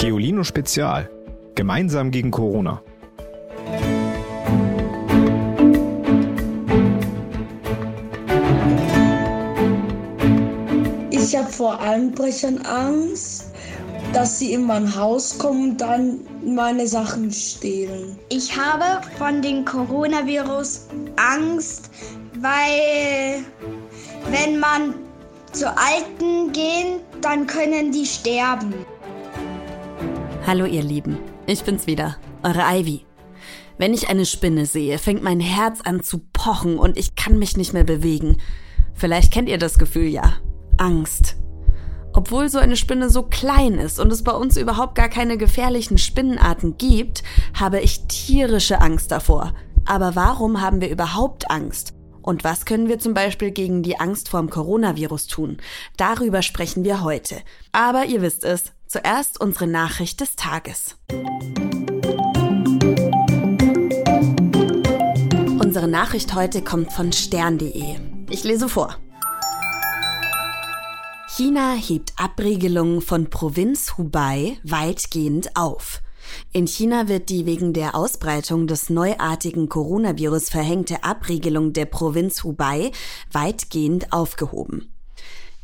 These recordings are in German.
Geolino Spezial. Gemeinsam gegen Corona. Ich habe vor Einbrechern Angst, dass sie in mein Haus kommen und dann meine Sachen stehlen. Ich habe von dem Coronavirus Angst, weil wenn man zu Alten geht, dann können die sterben. Hallo ihr Lieben, ich bin's wieder, eure Ivy. Wenn ich eine Spinne sehe, fängt mein Herz an zu pochen und ich kann mich nicht mehr bewegen. Vielleicht kennt ihr das Gefühl ja. Angst. Obwohl so eine Spinne so klein ist und es bei uns überhaupt gar keine gefährlichen Spinnenarten gibt, habe ich tierische Angst davor. Aber warum haben wir überhaupt Angst? Und was können wir zum Beispiel gegen die Angst vorm Coronavirus tun? Darüber sprechen wir heute. Aber ihr wisst es, zuerst unsere Nachricht des Tages. Unsere Nachricht heute kommt von stern.de. Ich lese vor. China hebt Abriegelungen von Provinz Hubei weitgehend auf. In China wird die wegen der Ausbreitung des neuartigen Coronavirus verhängte Abriegelung der Provinz Hubei weitgehend aufgehoben.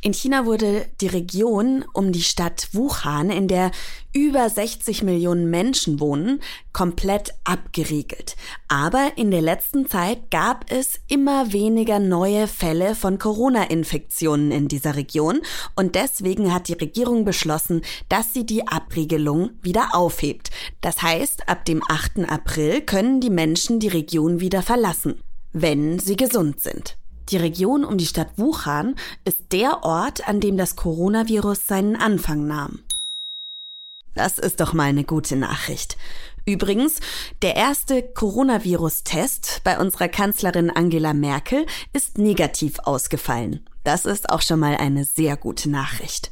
In China wurde die Region um die Stadt Wuhan, in der über 60 Millionen Menschen wohnen, komplett abgeriegelt. Aber in der letzten Zeit gab es immer weniger neue Fälle von Corona-Infektionen in dieser Region und deswegen hat die Regierung beschlossen, dass sie die Abriegelung wieder aufhebt. Das heißt, ab dem 8. April können die Menschen die Region wieder verlassen, wenn sie gesund sind. Die Region um die Stadt Wuhan ist der Ort, an dem das Coronavirus seinen Anfang nahm. Das ist doch mal eine gute Nachricht. Übrigens, der erste Coronavirus-Test bei unserer Kanzlerin Angela Merkel ist negativ ausgefallen. Das ist auch schon mal eine sehr gute Nachricht.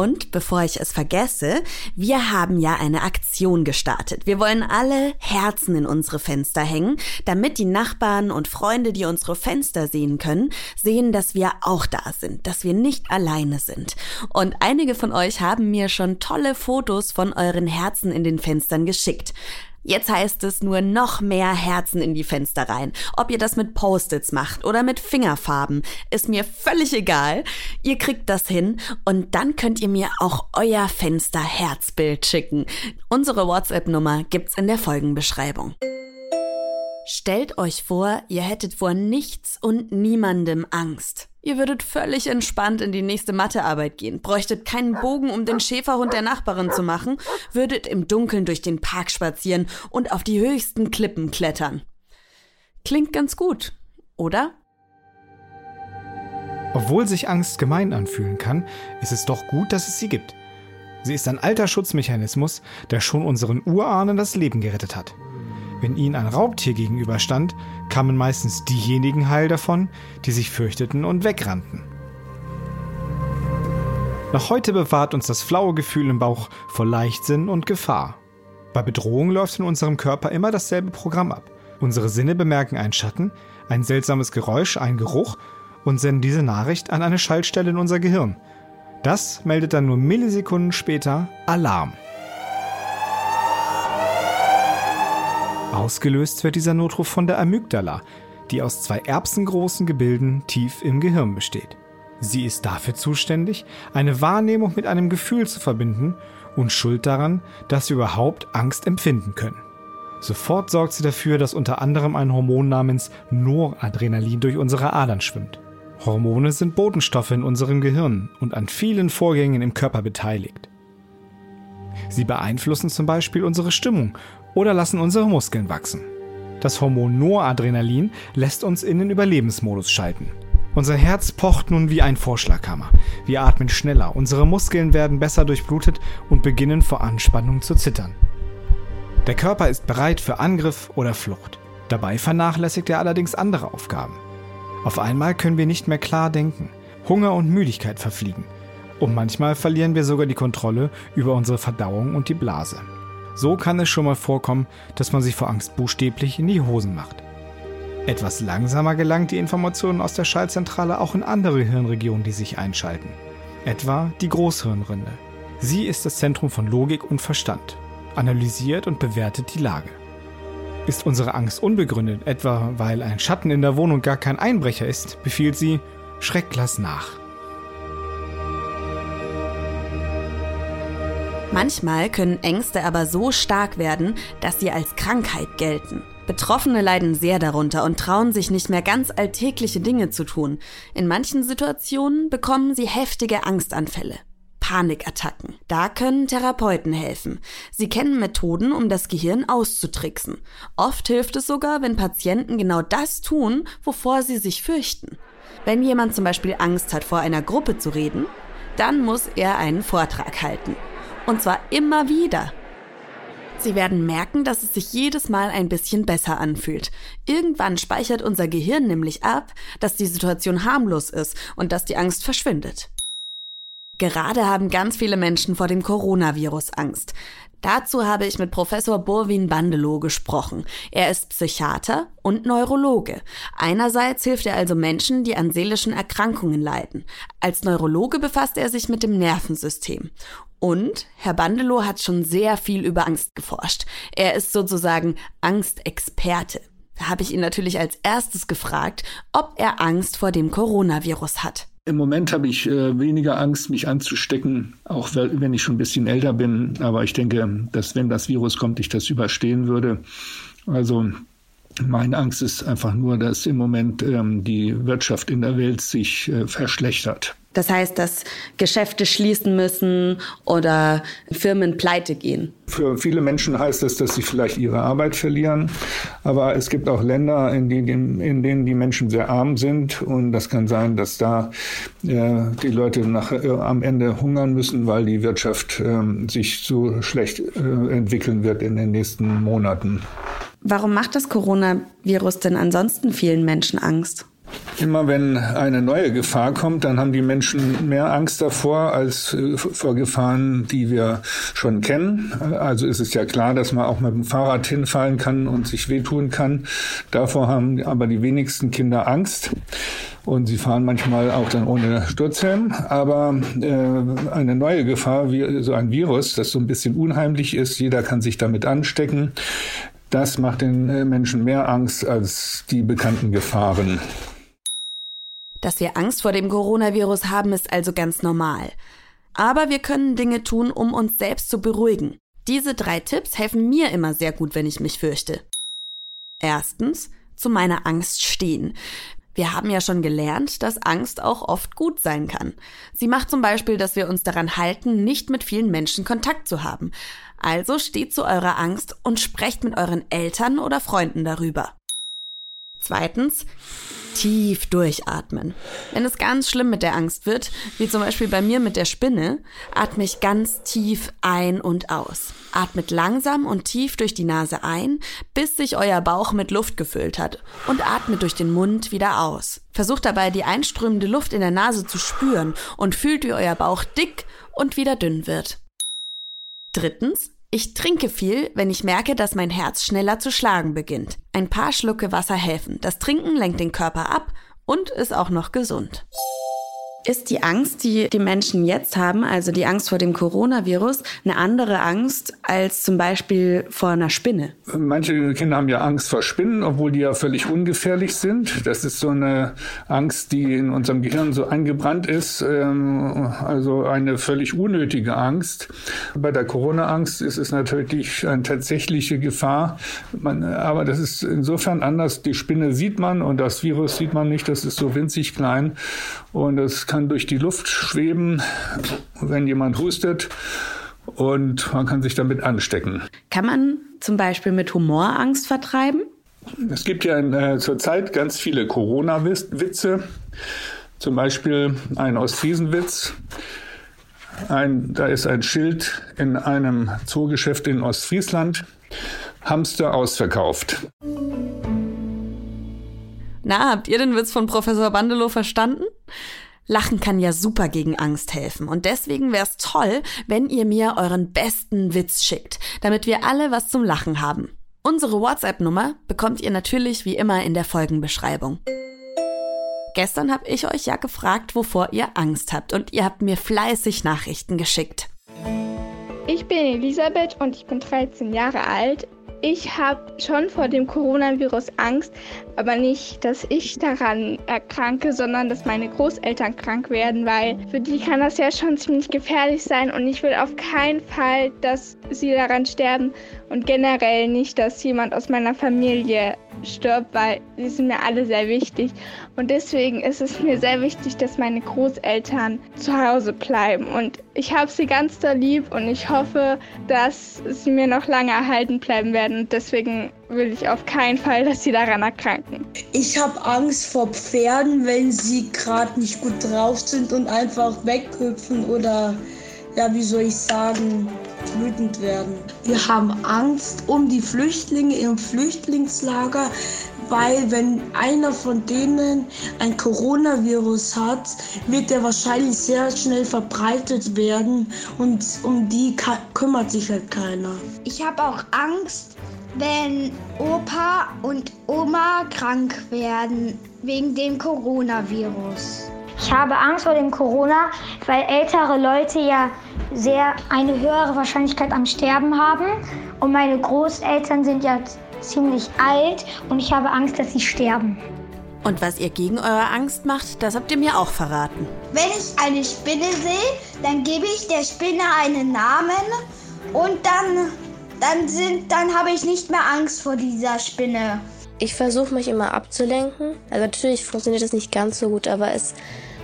Und bevor ich es vergesse, wir haben ja eine Aktion gestartet. Wir wollen alle Herzen in unsere Fenster hängen, damit die Nachbarn und Freunde, die unsere Fenster sehen können, sehen, dass wir auch da sind, dass wir nicht alleine sind. Und einige von euch haben mir schon tolle Fotos von euren Herzen in den Fenstern geschickt. Jetzt heißt es nur noch mehr Herzen in die Fenster rein. Ob ihr das mit Post-its macht oder mit Fingerfarben, ist mir völlig egal. Ihr kriegt das hin und dann könnt ihr mir auch euer Fenster-Herzbild schicken. Unsere WhatsApp-Nummer gibt's in der Folgenbeschreibung. Stellt euch vor, ihr hättet vor nichts und niemandem Angst. Ihr würdet völlig entspannt in die nächste Mathearbeit gehen, bräuchtet keinen Bogen, um den Schäferhund der Nachbarin zu machen, würdet im Dunkeln durch den Park spazieren und auf die höchsten Klippen klettern. Klingt ganz gut, oder? Obwohl sich Angst gemein anfühlen kann, ist es doch gut, dass es sie gibt. Sie ist ein alter Schutzmechanismus, der schon unseren Urahnen das Leben gerettet hat. Wenn ihnen ein Raubtier gegenüberstand, kamen meistens diejenigen heil davon, die sich fürchteten und wegrannten. Noch heute bewahrt uns das flaue Gefühl im Bauch vor Leichtsinn und Gefahr. Bei Bedrohung läuft in unserem Körper immer dasselbe Programm ab. Unsere Sinne bemerken einen Schatten, ein seltsames Geräusch, einen Geruch und senden diese Nachricht an eine Schaltstelle in unser Gehirn. Das meldet dann nur Millisekunden später Alarm. Ausgelöst wird dieser Notruf von der Amygdala, die aus zwei erbsengroßen Gebilden tief im Gehirn besteht. Sie ist dafür zuständig, eine Wahrnehmung mit einem Gefühl zu verbinden und schuld daran, dass wir überhaupt Angst empfinden können. Sofort sorgt sie dafür, dass unter anderem ein Hormon namens Noradrenalin durch unsere Adern schwimmt. Hormone sind Botenstoffe in unserem Gehirn und an vielen Vorgängen im Körper beteiligt. Sie beeinflussen zum Beispiel unsere Stimmung oder lassen unsere Muskeln wachsen. Das Hormon Noradrenalin lässt uns in den Überlebensmodus schalten. Unser Herz pocht nun wie ein Vorschlaghammer. Wir atmen schneller, unsere Muskeln werden besser durchblutet und beginnen vor Anspannung zu zittern. Der Körper ist bereit für Angriff oder Flucht. Dabei vernachlässigt er allerdings andere Aufgaben. Auf einmal können wir nicht mehr klar denken. Hunger und Müdigkeit verfliegen. Und manchmal verlieren wir sogar die Kontrolle über unsere Verdauung und die Blase. So kann es schon mal vorkommen, dass man sich vor Angst buchstäblich in die Hosen macht. Etwas langsamer gelangt die Information aus der Schaltzentrale auch in andere Hirnregionen, die sich einschalten. Etwa die Großhirnrinde. Sie ist das Zentrum von Logik und Verstand, analysiert und bewertet die Lage. Ist unsere Angst unbegründet, etwa weil ein Schatten in der Wohnung gar kein Einbrecher ist, befiehlt sie, Schreck lass nach. Manchmal können Ängste aber so stark werden, dass sie als Krankheit gelten. Betroffene leiden sehr darunter und trauen sich nicht mehr ganz alltägliche Dinge zu tun. In manchen Situationen bekommen sie heftige Angstanfälle. Panikattacken. Da können Therapeuten helfen. Sie kennen Methoden, um das Gehirn auszutricksen. Oft hilft es sogar, wenn Patienten genau das tun, wovor sie sich fürchten. Wenn jemand zum Beispiel Angst hat, vor einer Gruppe zu reden, dann muss er einen Vortrag halten. Und zwar immer wieder. Sie werden merken, dass es sich jedes Mal ein bisschen besser anfühlt. Irgendwann speichert unser Gehirn nämlich ab, dass die Situation harmlos ist und dass die Angst verschwindet. Gerade haben ganz viele Menschen vor dem Coronavirus Angst. Dazu habe ich mit Professor Burwin Bandelow gesprochen. Er ist Psychiater und Neurologe. Einerseits hilft er also Menschen, die an seelischen Erkrankungen leiden. Als Neurologe befasst er sich mit dem Nervensystem. Und Herr Bandelow hat schon sehr viel über Angst geforscht. Er ist sozusagen Angstexperte. Da habe ich ihn natürlich als erstes gefragt, ob er Angst vor dem Coronavirus hat. Im Moment habe ich äh, weniger Angst, mich anzustecken, auch wenn ich schon ein bisschen älter bin. Aber ich denke, dass wenn das Virus kommt, ich das überstehen würde. Also meine Angst ist einfach nur, dass im Moment ähm, die Wirtschaft in der Welt sich äh, verschlechtert. Das heißt, dass Geschäfte schließen müssen oder Firmen pleite gehen. Für viele Menschen heißt das, dass sie vielleicht ihre Arbeit verlieren. Aber es gibt auch Länder, in denen, in denen die Menschen sehr arm sind. Und das kann sein, dass da äh, die Leute nach, äh, am Ende hungern müssen, weil die Wirtschaft äh, sich so schlecht äh, entwickeln wird in den nächsten Monaten. Warum macht das Coronavirus denn ansonsten vielen Menschen Angst? Immer wenn eine neue Gefahr kommt, dann haben die Menschen mehr Angst davor als äh, vor Gefahren, die wir schon kennen. Also ist es ja klar, dass man auch mit dem Fahrrad hinfallen kann und sich wehtun kann. Davor haben aber die wenigsten Kinder Angst. Und sie fahren manchmal auch dann ohne Sturzhelm. Aber äh, eine neue Gefahr, wie so ein Virus, das so ein bisschen unheimlich ist, jeder kann sich damit anstecken, das macht den äh, Menschen mehr Angst als die bekannten Gefahren. Dass wir Angst vor dem Coronavirus haben, ist also ganz normal. Aber wir können Dinge tun, um uns selbst zu beruhigen. Diese drei Tipps helfen mir immer sehr gut, wenn ich mich fürchte. Erstens, zu meiner Angst stehen. Wir haben ja schon gelernt, dass Angst auch oft gut sein kann. Sie macht zum Beispiel, dass wir uns daran halten, nicht mit vielen Menschen Kontakt zu haben. Also steht zu eurer Angst und sprecht mit euren Eltern oder Freunden darüber. Zweitens, tief durchatmen. Wenn es ganz schlimm mit der Angst wird, wie zum Beispiel bei mir mit der Spinne, atme ich ganz tief ein und aus. Atmet langsam und tief durch die Nase ein, bis sich euer Bauch mit Luft gefüllt hat und atmet durch den Mund wieder aus. Versucht dabei die einströmende Luft in der Nase zu spüren und fühlt, wie euer Bauch dick und wieder dünn wird. Drittens, ich trinke viel, wenn ich merke, dass mein Herz schneller zu schlagen beginnt. Ein paar Schlucke Wasser helfen. Das Trinken lenkt den Körper ab und ist auch noch gesund. Ist die Angst, die die Menschen jetzt haben, also die Angst vor dem Coronavirus, eine andere Angst als zum Beispiel vor einer Spinne? Manche Kinder haben ja Angst vor Spinnen, obwohl die ja völlig ungefährlich sind. Das ist so eine Angst, die in unserem Gehirn so eingebrannt ist, ähm, also eine völlig unnötige Angst. Bei der Corona-Angst ist es natürlich eine tatsächliche Gefahr, aber das ist insofern anders. Die Spinne sieht man und das Virus sieht man nicht, das ist so winzig klein und es kann durch die Luft schweben, wenn jemand hustet und man kann sich damit anstecken. Kann man zum Beispiel mit Humor Angst vertreiben? Es gibt ja äh, zurzeit ganz viele Corona-Witze, zum Beispiel ein Ostfriesenwitz. Ein, da ist ein Schild in einem Zoogeschäft in Ostfriesland. Hamster ausverkauft. Na, habt ihr den Witz von Professor Bandelow verstanden? Lachen kann ja super gegen Angst helfen und deswegen wäre es toll, wenn ihr mir euren besten Witz schickt, damit wir alle was zum Lachen haben. Unsere WhatsApp-Nummer bekommt ihr natürlich wie immer in der Folgenbeschreibung. Gestern habe ich euch ja gefragt, wovor ihr Angst habt und ihr habt mir fleißig Nachrichten geschickt. Ich bin Elisabeth und ich bin 13 Jahre alt. Ich habe schon vor dem Coronavirus Angst, aber nicht, dass ich daran erkranke, sondern dass meine Großeltern krank werden, weil für die kann das ja schon ziemlich gefährlich sein. Und ich will auf keinen Fall, dass sie daran sterben. Und generell nicht, dass jemand aus meiner Familie stirbt, weil sie sind mir alle sehr wichtig. Und deswegen ist es mir sehr wichtig, dass meine Großeltern zu Hause bleiben. Und ich habe sie ganz da lieb und ich hoffe, dass sie mir noch lange erhalten bleiben werden. Und deswegen will ich auf keinen Fall, dass sie daran erkranken. Ich habe Angst vor Pferden, wenn sie gerade nicht gut drauf sind und einfach weghüpfen oder, ja, wie soll ich sagen, wütend werden. Wir haben Angst um die Flüchtlinge im Flüchtlingslager, weil wenn einer von denen ein Coronavirus hat, wird er wahrscheinlich sehr schnell verbreitet werden und um die kümmert sich halt keiner. Ich habe auch Angst, wenn Opa und Oma krank werden wegen dem Coronavirus. Ich habe Angst vor dem Corona, weil ältere Leute ja sehr eine höhere Wahrscheinlichkeit am Sterben haben. Und meine Großeltern sind ja ziemlich alt und ich habe Angst, dass sie sterben. Und was ihr gegen eure Angst macht, das habt ihr mir auch verraten. Wenn ich eine Spinne sehe, dann gebe ich der Spinne einen Namen und dann, dann, sind, dann habe ich nicht mehr Angst vor dieser Spinne. Ich versuche mich immer abzulenken. Also natürlich funktioniert das nicht ganz so gut, aber es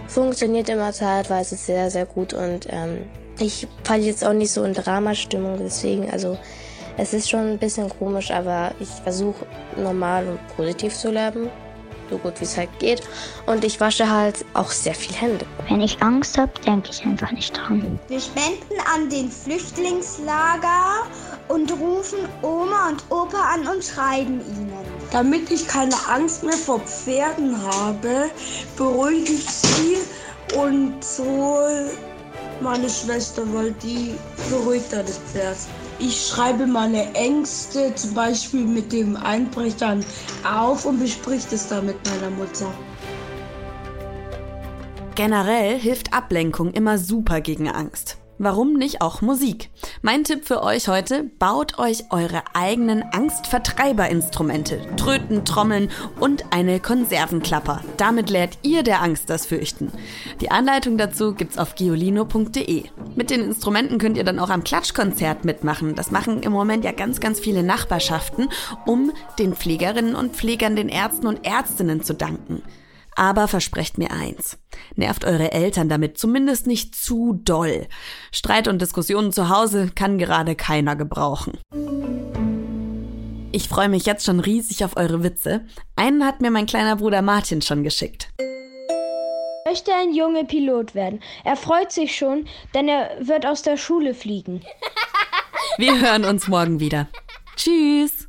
funktioniert immer zeitweise sehr, sehr gut und ähm, ich falle jetzt auch nicht so in Dramastimmung, deswegen, also es ist schon ein bisschen komisch, aber ich versuche normal und positiv zu leben, so gut wie es halt geht. Und ich wasche halt auch sehr viel Hände. Wenn ich Angst habe, denke ich einfach nicht dran. Wir spenden an den Flüchtlingslager und rufen Oma und Opa an und schreiben ihnen. Damit ich keine Angst mehr vor Pferden habe, beruhige ich sie und so meine Schwester, weil die beruhigt das Pferd. Ich schreibe meine Ängste zum Beispiel mit dem Einbrechern auf und bespricht es dann mit meiner Mutter. Generell hilft Ablenkung immer super gegen Angst. Warum nicht auch Musik? Mein Tipp für euch heute, baut euch eure eigenen Angstvertreiberinstrumente, Tröten, Trommeln und eine Konservenklapper. Damit lehrt ihr der Angst das Fürchten. Die Anleitung dazu gibt's auf giolino.de. Mit den Instrumenten könnt ihr dann auch am Klatschkonzert mitmachen. Das machen im Moment ja ganz, ganz viele Nachbarschaften, um den Pflegerinnen und Pflegern, den Ärzten und Ärztinnen zu danken. Aber versprecht mir eins. Nervt eure Eltern damit zumindest nicht zu doll. Streit und Diskussionen zu Hause kann gerade keiner gebrauchen. Ich freue mich jetzt schon riesig auf eure Witze. Einen hat mir mein kleiner Bruder Martin schon geschickt. Möchte ein Junge Pilot werden. Er freut sich schon, denn er wird aus der Schule fliegen. Wir hören uns morgen wieder. Tschüss.